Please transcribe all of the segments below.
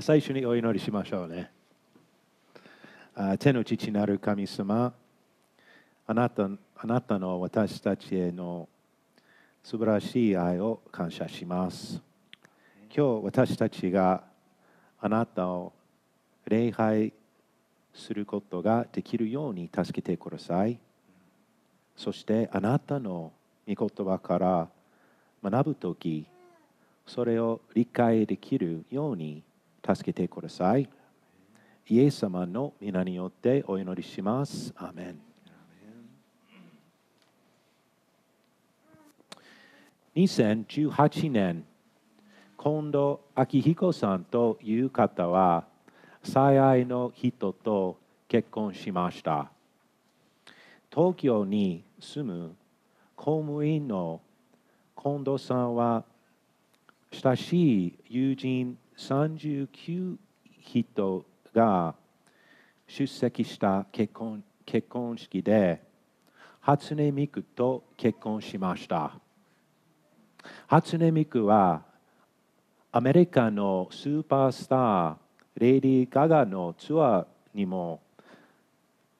最初にお祈りしましょうね。あ天の父なる神様あなたあなたの私たちへの素晴らしい愛を感謝します。今日私たちがあなたを礼拝することができるように助けてください。そしてあなたの御言葉から学ぶときそれを理解できるように助けてください。イエス様の皆によってお祈りします。アメン。2018年、近藤明彦さんという方は、最愛の人と結婚しました。東京に住む公務員の近藤さんは親しい友人39人が出席した結婚結婚式で初音ミクと結婚しました。初音ミクはアメリカのスーパースターレディー・ガガのツアーにも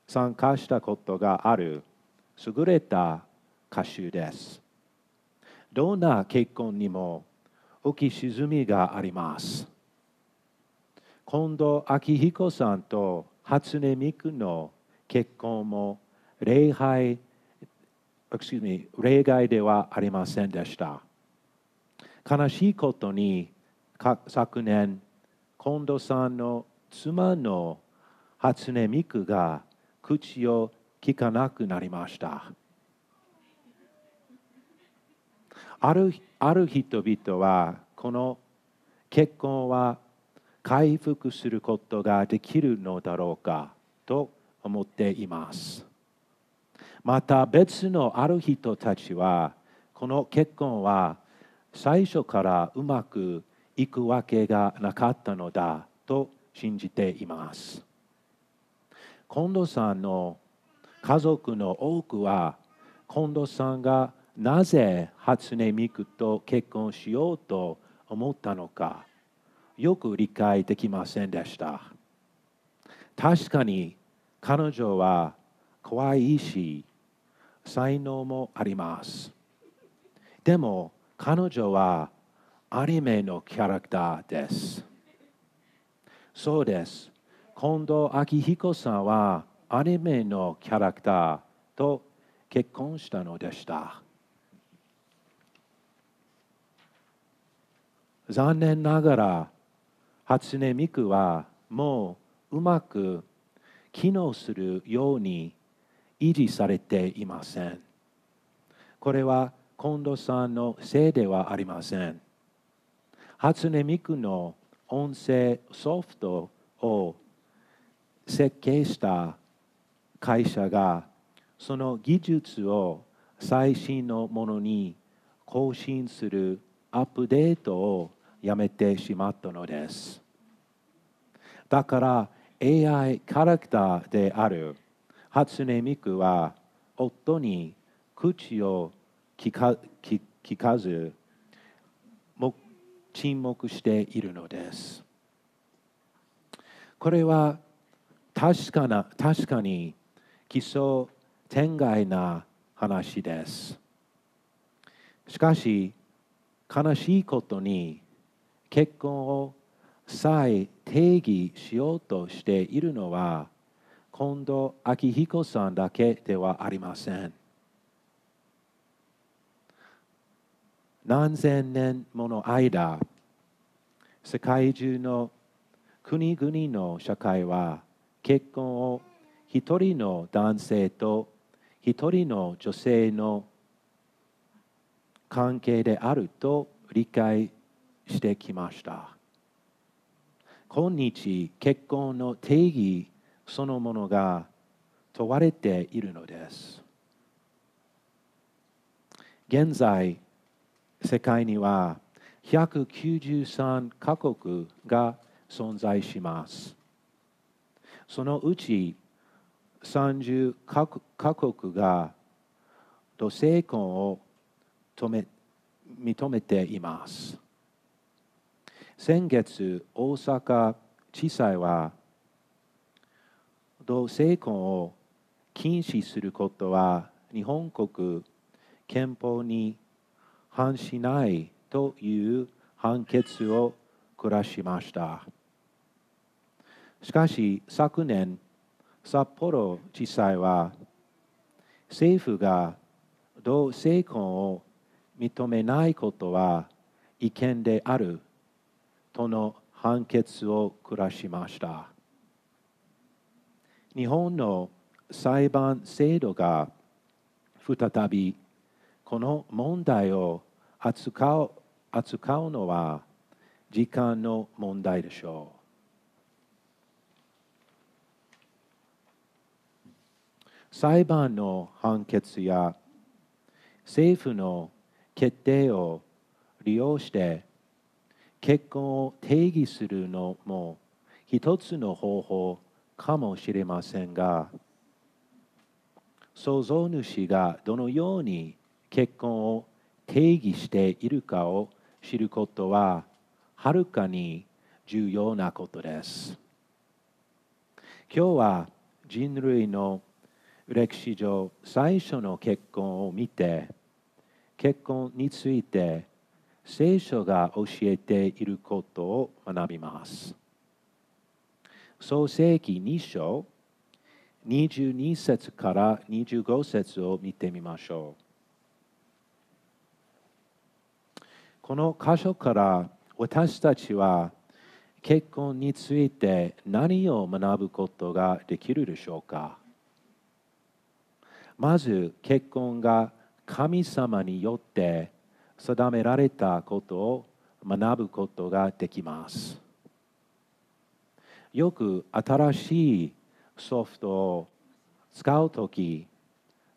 参加したことがある優れた歌手です。どんな結婚にも浮き沈みがあります。近藤明彦さんと初音ミクの結婚も礼拝例外ではありませんでした。悲しいことに昨年、近藤さんの妻の初音ミクが口を聞かなくなりました。あるある人々はこの結婚は回復することができるのだろうかと思っています。また別のある人たちはこの結婚は最初からうまくいくわけがなかったのだと信じています。近藤さんの家族の多くは近藤さんがなぜ初音ミクと結婚しようと思ったのかよく理解できませんでした。確かに彼女は可愛いし才能もあります。でも彼女はアニメのキャラクターです。そうです。近藤明彦さんはアニメのキャラクターと結婚したのでした。残念ながら初音ミクはもううまく機能するように維持されていません。これは近藤さんのせいではありません。初音ミクの音声ソフトを設計した会社がその技術を最新のものに更新するアップデートをやめてしまったのです。だから AI キャラクターである初音ミクは夫に口を聞か聞かず沈黙しているのです。これは確かな確かに基礎天外な話です。しかし悲しいことに結婚を再定義しようとしているのは近藤明彦さんだけではありません。何千年もの間世界中の国々の社会は結婚を一人の男性と一人の女性の関係であると理解してきました。今日、結婚の定義そのものが問われているのです。現在、世界には193カ国が存在します。そのうち30カ国が同性婚を認めています。先月大阪地裁は同性婚を禁止することは日本国憲法に反しないという判決を下しました。しかし昨年、札幌地裁は政府が同性婚を認めないことは違憲であるとの判決を下しました。日本の裁判制度が再びこの問題を扱う扱うのは時間の問題でしょう。裁判の判決や政府の決定を利用して結婚を定義するのも一つの方法かもしれませんが創造主がどのように結婚を定義しているかを知ることははるかに重要なことです。今日は人類の歴史上最初の結婚を見て結婚について聖書が教えていることを学びます。創世記2章22節から25節を見てみましょう。この箇所から私たちは結婚について何を学ぶことができるでしょうかまず結婚が神様によって定められたことを学ぶことができます。よく新しいソフトを使うとき、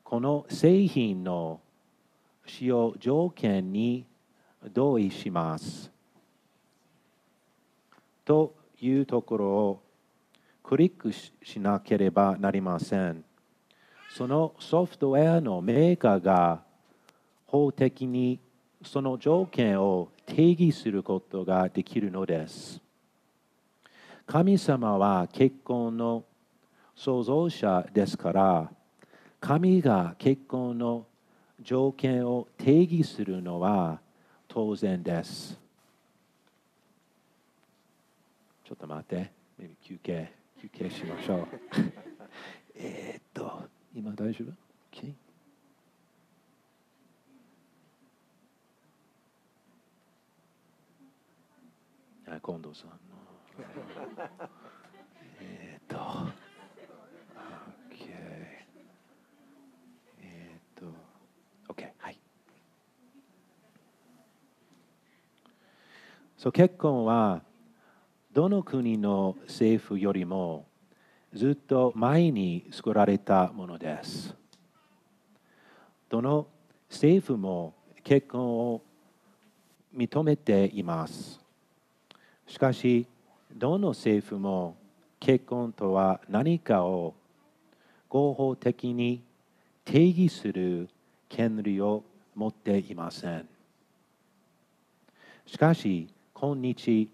この製品の使用条件に同意します。というところをクリックしなければなりません。そのソフトウェアのメーカーが法的にその条件を定義することができるのです。神様は結婚の創造者ですから、神が結婚の条件を定義するのは当然です。ちょっと待って、休憩、休憩しましょう。えっと、今大丈夫、okay? 近藤さんの。えっと、OK。えっと、OK、はい。そう結婚はどの国の政府よりもずっと前に作られたものです。どの政府も結婚を認めています。しかし、どの政府も結婚とは何かを合法的に定義する権利を持っていません。しかし、今日、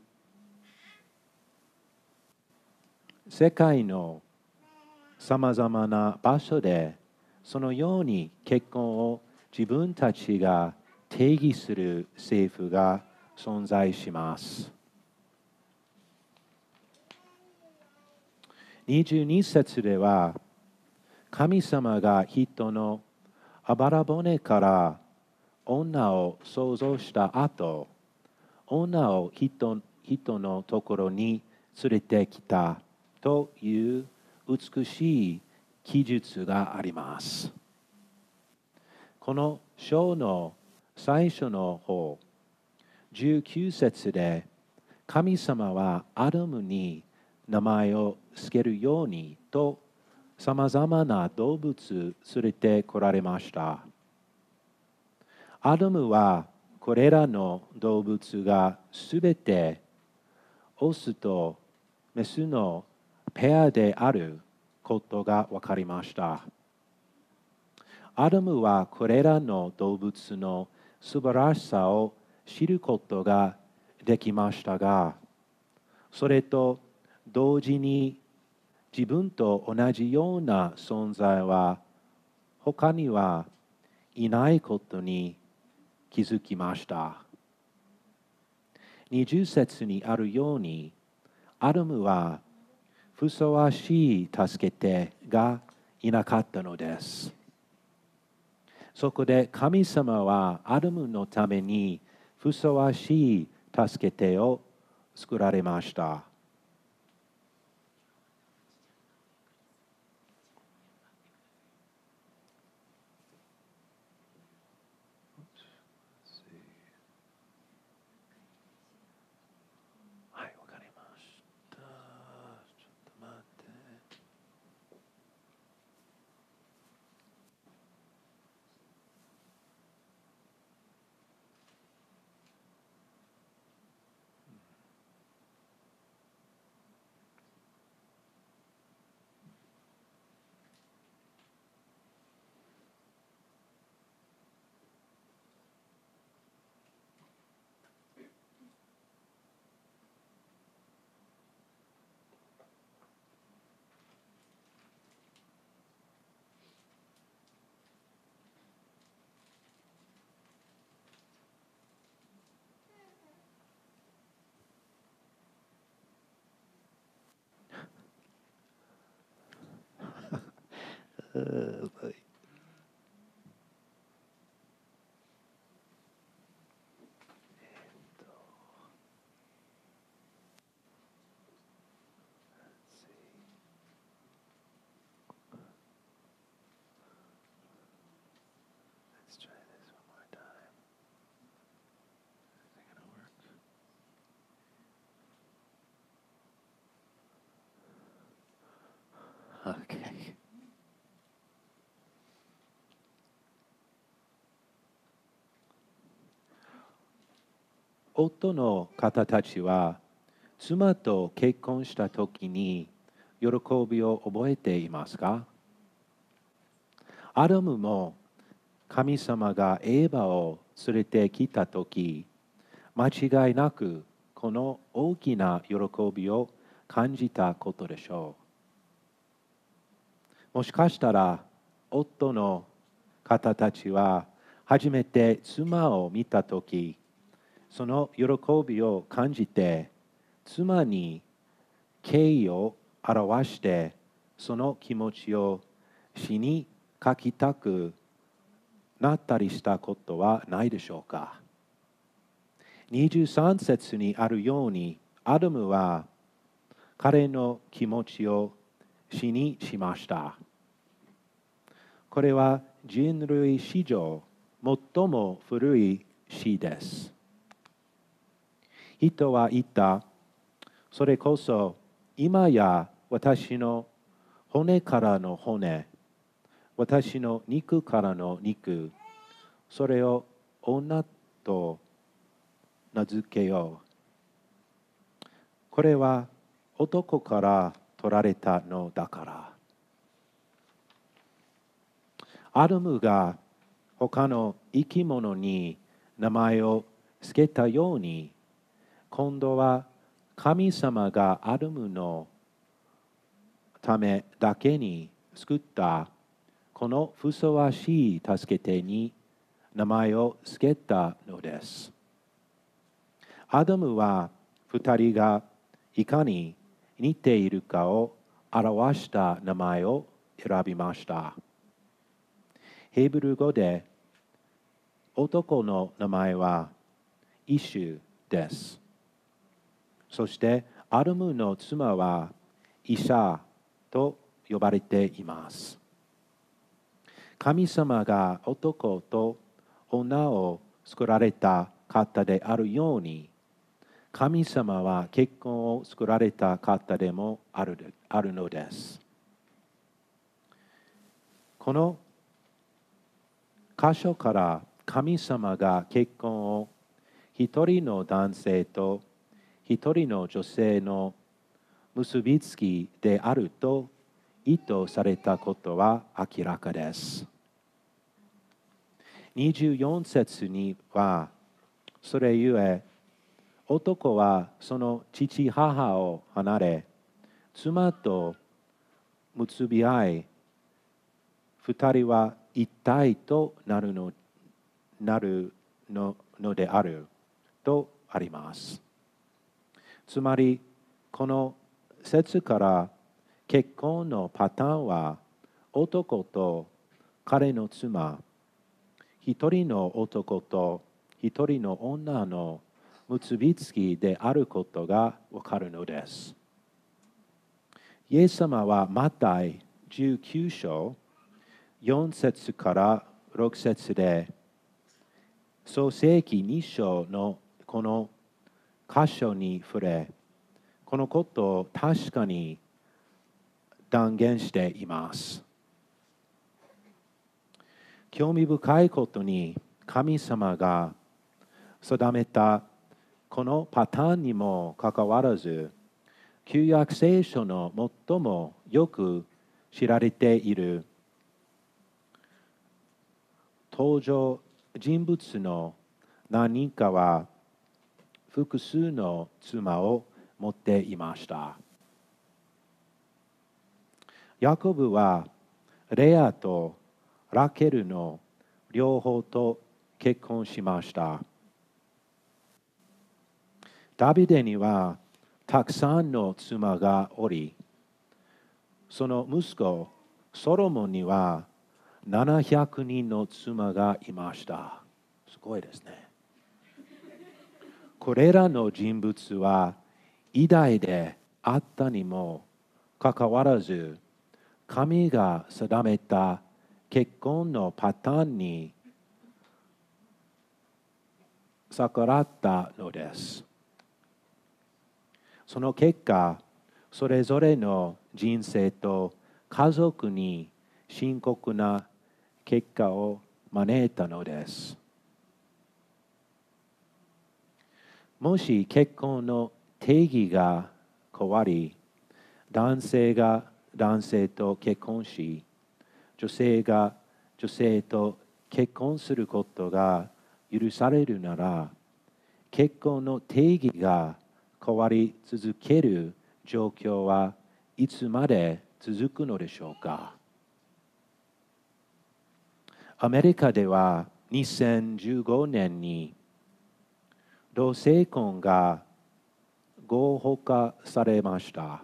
世界のさまざまな場所でそのように結婚を自分たちが定義する政府が存在します。22節では神様が人のあばら骨から女を創造した後女を人人のところに連れてきたという美しい記述があります。この章の最初の方、19節で神様はアダムに名前を付けるようにとさまざまな動物連れてこられました。アダムはこれらの動物がすべてオスとメスのペアであることが分かりました。アダムはこれらの動物の素晴らしさを知ることができましたがそれと同時に自分と同じような存在は他にはいないことに気づきました二十節にあるようにアルムはふさわしい助け手がいなかったのですそこで神様はアルムのためにふさわしい助け手を作られました。Let's try this one more time. Is it gonna work? Okay. 夫の方たちは妻と結婚した時に喜びを覚えていますか？アダムも神様がエーバを連れてきた時間違いなくこの大きな喜びを感じたことでしょう。もしかしたら夫の方たちは初めて妻を見た時その喜びを感じて妻に敬意を表してその気持ちを死に書きたくなったりしたことはないでしょうか。23節にあるようにアダムは彼の気持ちを死にしました。これは人類史上最も古い死です。人は言った。それこそ今や私の骨からの骨、私の肉からの肉、それを女と名付けよう。これは男から取られたのだから。アダムが他の生き物に名前を付けたように今度は神様がアダムのためだけに作ったこのふさわしい助け手に名前を付けたのです。アダムは二人がいかに似ているかを表した名前を選びました。ヘブル語で男の名前はイシュです。そしてアルムの妻はイシャと呼ばれています。神様が男と女を作られた方であるように神様は結婚を作られた方でもあるあるのです。この箇所から神様が結婚を一人の男性と一人の女性の結びつきであると意図されたことは明らかです。24節にはそれゆえ男はその父母を離れ妻と結び合い二人は一体となるのなるののであるとありますつまりこの説から結婚のパターンは男と彼の妻一人の男と一人の女の結びつきであることがわかるのです。イエス様はマタイ19章4節から6節で創世記2章のこの箇所に触れこのことを確かに断言しています。興味深いことに神様が定めたこのパターンにもかかわらず旧約聖書の最もよく知られている登場人物の何人かは複数の妻を持っていました。ヤコブはレアとラケルの両方と結婚しました。ダビデにはたくさんの妻がおり、その息子ソロモンには700人の妻がいました。すごいですね。これらの人物は偉大であったにもかかわらず、神が定めた結婚のパターンに逆らったのです。その結果、それぞれの人生と家族に深刻な結果を招いたのです。もし結婚の定義が変わり、男性が男性と結婚し、女性が女性と結婚することが許されるなら、結婚の定義が変わり続ける状況はいつまで続くのでしょうか。アメリカでは2015年に同性婚が合法化されました。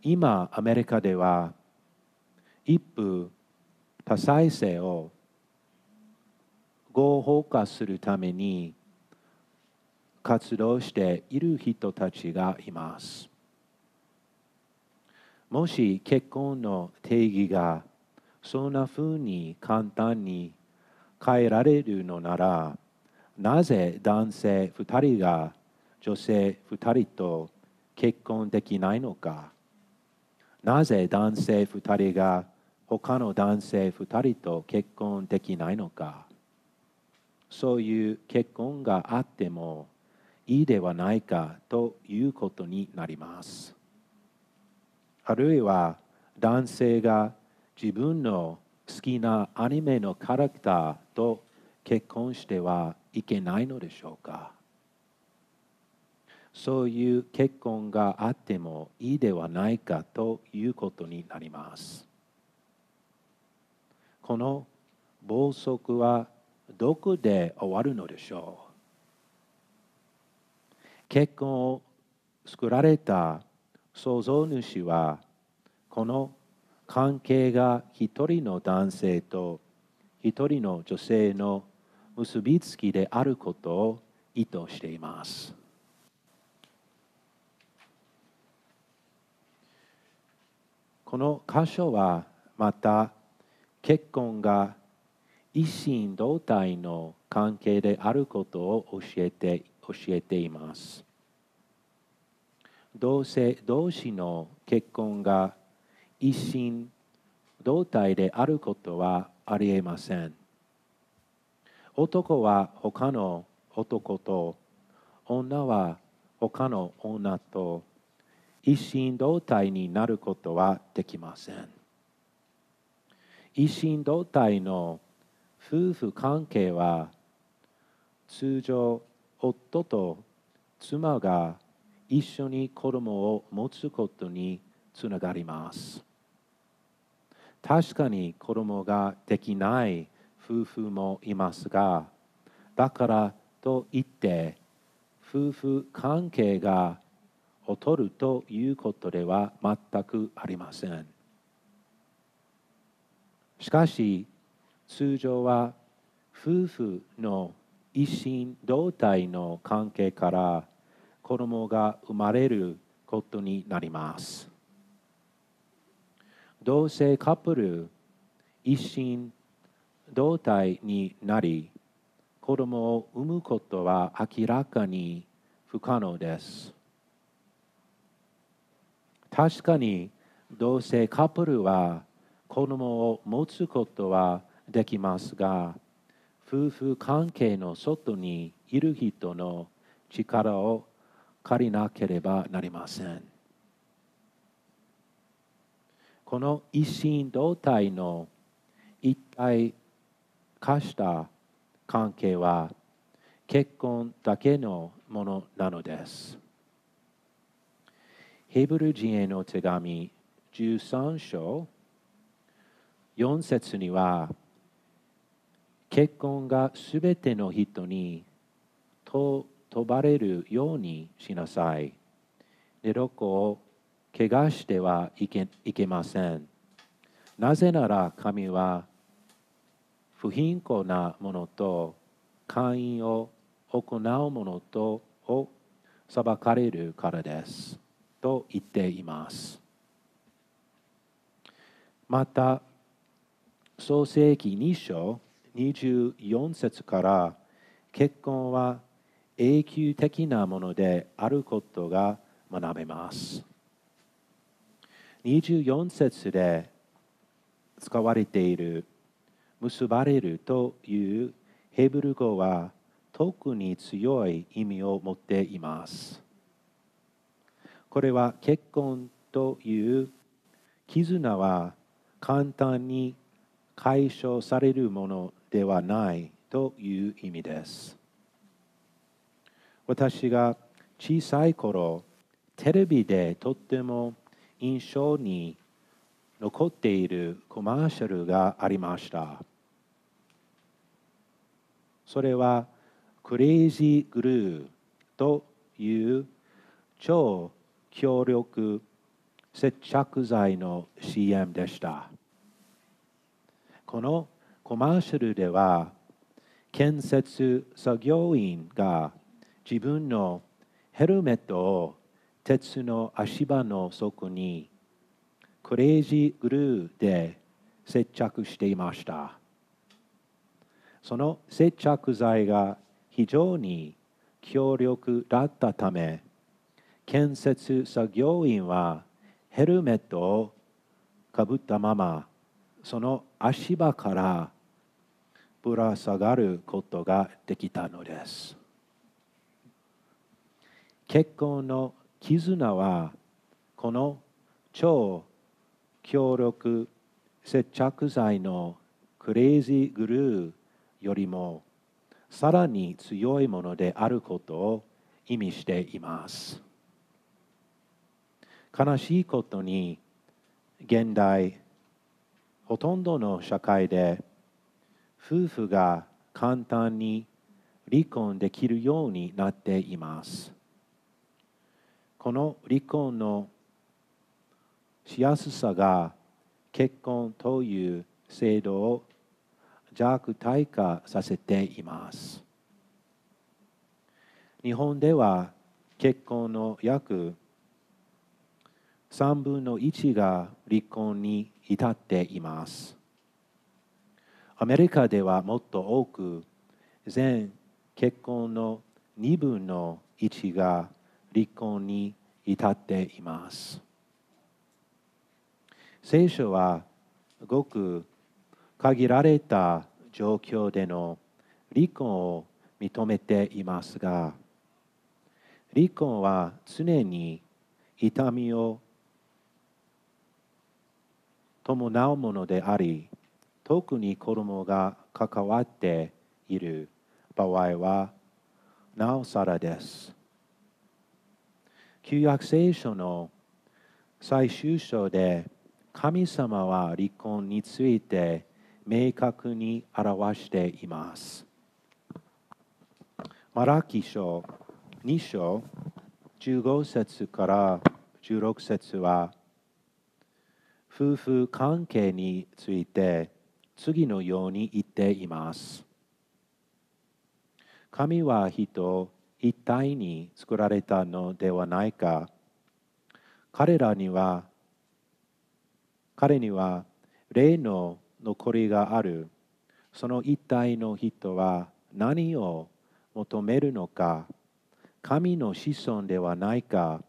今、アメリカでは一夫多妻制を合法化するために活動している人たちがいます。もし結婚の定義がそんなふうに簡単に変えられるのなら、なぜ男性2人が女性2人と結婚できないのかなぜ男性2人が他の男性2人と結婚できないのかそういう結婚があってもいいではないかということになります。あるいは男性が自分の好きなアニメのキャラクターと結婚してはいけないのでしょうか？そういう結婚があってもいいではないかということになります。この暴走はどこで終わるのでしょう結婚を作られた創造主はこの関係が一人の男性と一人の女性の結びつきであることを意図しています。この箇所はまた結婚が一心同体の関係であることを教えて教えています。同性同士の結婚が一心同体であることはありえません。男は他の男と女は他の女と一心同体になることはできません。一心同体の夫婦関係は通常夫と妻が一緒に子供を持つことにつながります確かに子供ができない夫婦もいますがだからといって夫婦関係が劣るということでは全くありません。しかし通常は夫婦の一心同体の関係から子供が生まれることになります。同性カップル一心同体になり子供を産むことは明らかに不可能です。確かに同性カップルは子供を持つことはできますが夫婦関係の外にいる人の力を借りなければなりません。この一心同体の一体化した関係は結婚だけのものなのです。ヘブル人への手紙13章4節には結婚がすべての人に問ばれるようにしなさい。でどこを怪我してはいけいけません。なぜなら神は不貧困なものと会員を行うものとを裁かれるからです。と言っています。また、創世記2章24節から結婚は永久的なものであることが学べます。24節で使われている結ばれるというヘブル語は特に強い意味を持っています。これは結婚という絆は簡単に解消されるものではないという意味です。私が小さい頃、テレビでとっても印象に残っているコマーシャルがありました。それはクレイジーグルーという超強力接着剤の CM でした。このコマーシャルでは建設作業員が自分のヘルメットを鉄の足場の底にクレイジーグルーで接着していました。その接着剤が非常に強力だったため建設作業員はヘルメットをかぶったままその足場からぶら下がることができたのです。結婚の絆はこの超強力接着剤のクレイジーグルーよりもさらに強いものであることを意味しています。悲しいことに現代ほとんどの社会で夫婦が簡単に離婚できるようになっていますこの離婚のしやすさが結婚という制度を弱体化させています日本では結婚の約3分の1が離婚に至っています。アメリカではもっと多く全結婚の2分の1が離婚に至っています。聖書はごく限られた状況での離婚を認めていますが離婚は常に痛みを伴うものであり特に子供が関わっている場合はなおさらです。旧約聖書の最終章で神様は離婚について明確に表しています。マラキ書2章15節から16節は夫婦関係について次のように言っています。神は人一体に作られたのではないか。彼らには、彼には霊の残りがある。その一体の人は何を求めるのか。神の子孫ではないか。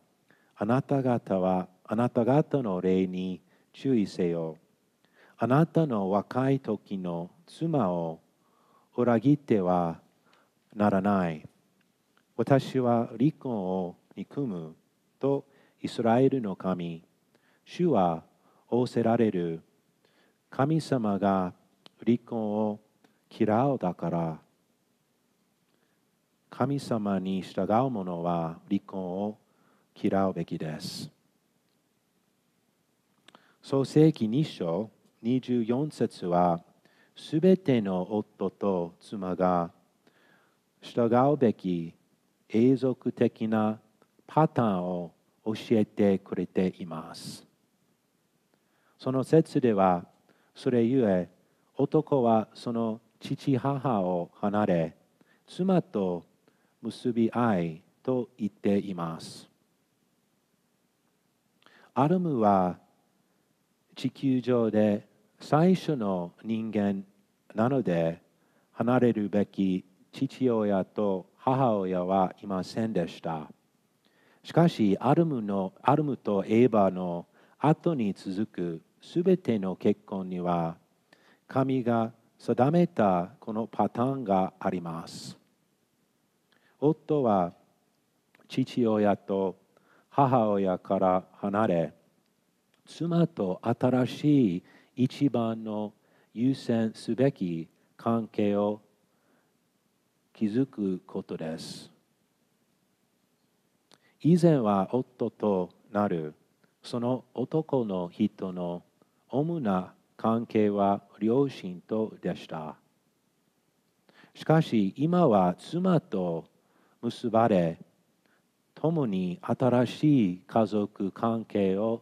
あなた方はあなた方の霊に注意せよ。あなたの若い時の妻を裏切ってはならない。私は離婚を憎むとイスラエルの神、主は仰せられる神様が離婚を嫌うだから、神様に従う者は離婚を嫌うべきです。創世記2章24節は、すべての夫と妻が従うべき永続的なパターンを教えてくれています。その説では、それゆえ、男はその父母を離れ、妻と結び合いと言っています。アルムは地球上で最初の人間なので離れるべき父親と母親はいませんでした。しかし、アルムのアルムとエーバの後に続くすべての結婚には、神が定めたこのパターンがあります。夫は父親と母親から離れ、妻と新しい一番の優先すべき関係を築くことです。以前は夫となるその男の人の主な関係は両親とでした。しかし今は妻と結ばれ、共に新しい家族関係を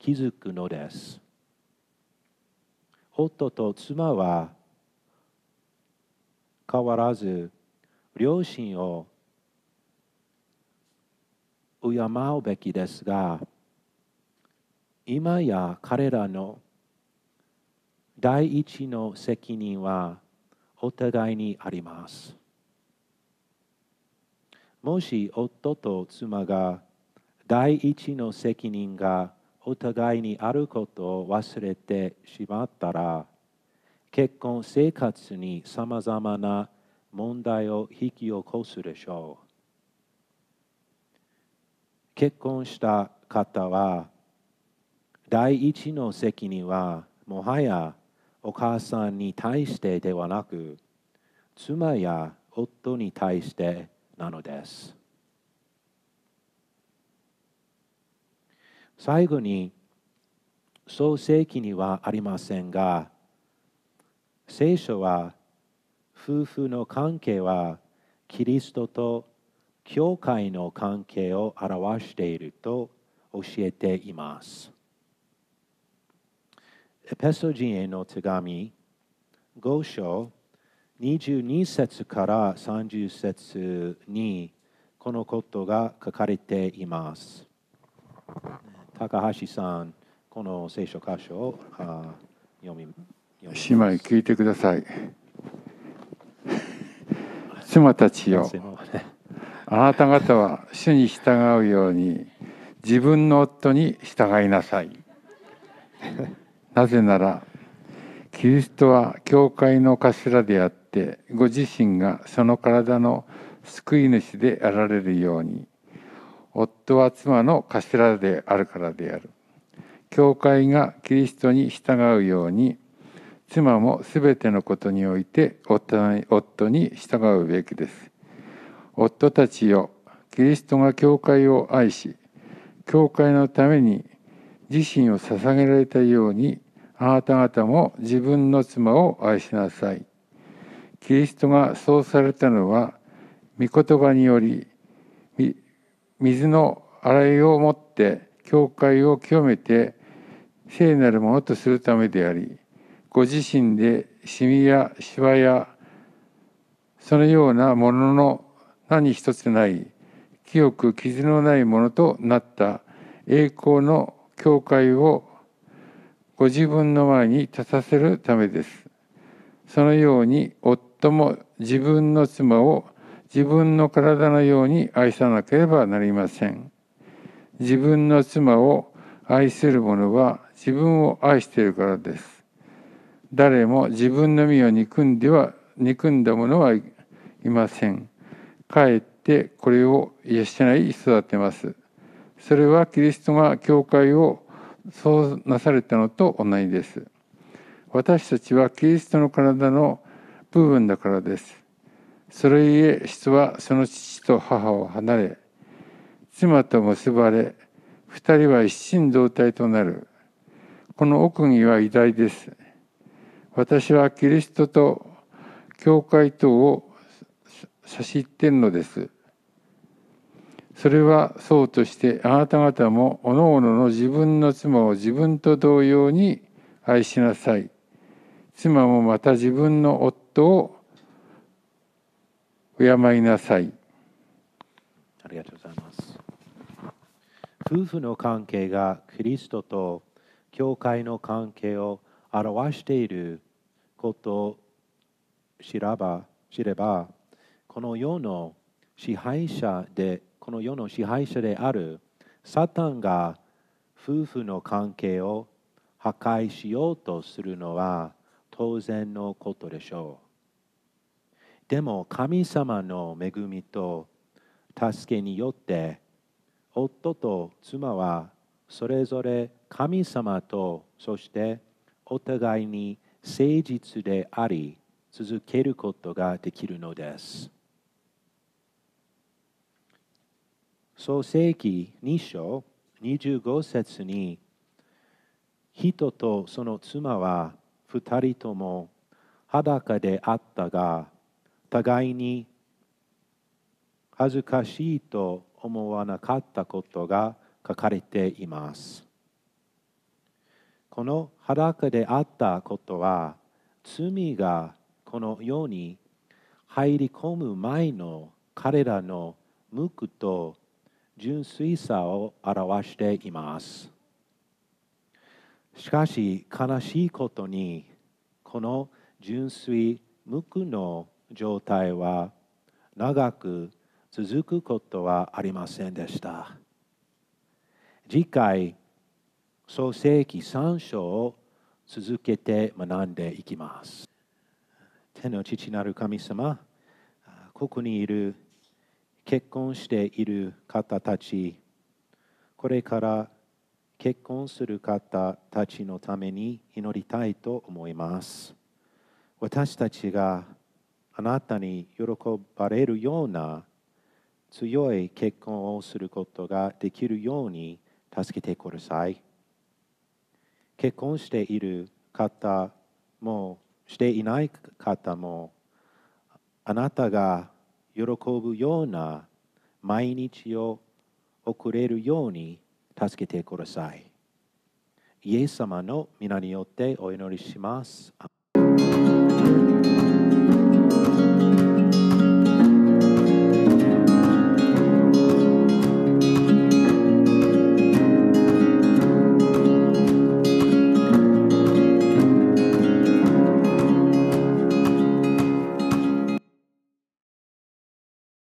築くのです。夫と妻は変わらず両親を敬うべきですが今や彼らの第一の責任はお互いにあります。もし夫と妻が第一の責任がお互いにあることを忘れてしまったら、結婚生活にさまざまな問題を引き起こすでしょう。結婚した方は、第一の責任はもはやお母さんに対してではなく、妻や夫に対してなのです。最後に創世記にはありませんが聖書は夫婦の関係はキリストと教会の関係を表していると教えています。エペソ人への手紙5章22節から30節にこのことが書かれています。高橋さん、この聖書箇所を読みます姉妹聞いてください。妻たちよ、あなた方は主に従うように自分の夫に従いなさい。なぜなら、キリストは教会の頭であって、ご自身がその体の救い主であられるように、夫は妻の頭であるからである。教会がキリストに従うように、妻もすべてのことにおいて夫に従うべきです。夫たちよキリストが教会を愛し教会のために自身を捧げられたようにあなた方も自分の妻を愛しなさい。キリストがそうされたのは御言葉により水の洗いをもって教会を清めて聖なるものとするためでありご自身でシミやシワやそのようなものの何一つない清く傷のないものとなった栄光の教会をご自分の前に立たせるためです。そのように夫も自分の妻を自分の体のように愛さなければなりません。自分の妻を愛する者は自分を愛しているからです。誰も自分の身を憎んでは憎んだ者はいません。かえってこれを養い育てます。それはキリストが教会をそうなされたのと同じです。私たちはキリストの体の部分だからです。それゆえ人はその父と母を離れ妻と結ばれ二人は一心同体となるこの奥義は偉大です私はキリストと教会等を差し入っているのです。それはそうとしてあなた方もおのおのの自分の妻を自分と同様に愛しなさい。妻もまた自分の夫を敬いなさい。ありがとうございます。夫婦の関係がキリストと教会の関係を表していることを知れば知ればこの世の支配者でこの世の支配者であるサタンが夫婦の関係を破壊しようとするのは当然のことでしょう。でも神様の恵みと助けによって夫と妻はそれぞれ神様とそしてお互いに誠実であり続けることができるのです。創世記2章25節に人とその妻は二人とも裸であったが互いに恥ずかしいと思わなかったことが書かれています。この裸であったことは罪がこの世に入り込む前の彼らの無垢と純粋さを表しています。しかし悲しいことにこの純粋無垢の状態は長く続くことはありませんでした。次回、創世記3章を続けて学んでいきます。天の父なる神様、ここにいる結婚している方たち、これから結婚する方たちのために祈りたいと思います。私たちがあなたに喜ばれるような強い結婚をすることができるように助けてください。結婚している方もしていない方もあなたが喜ぶような毎日を送れるように助けてください。イエス様の皆によってお祈りします。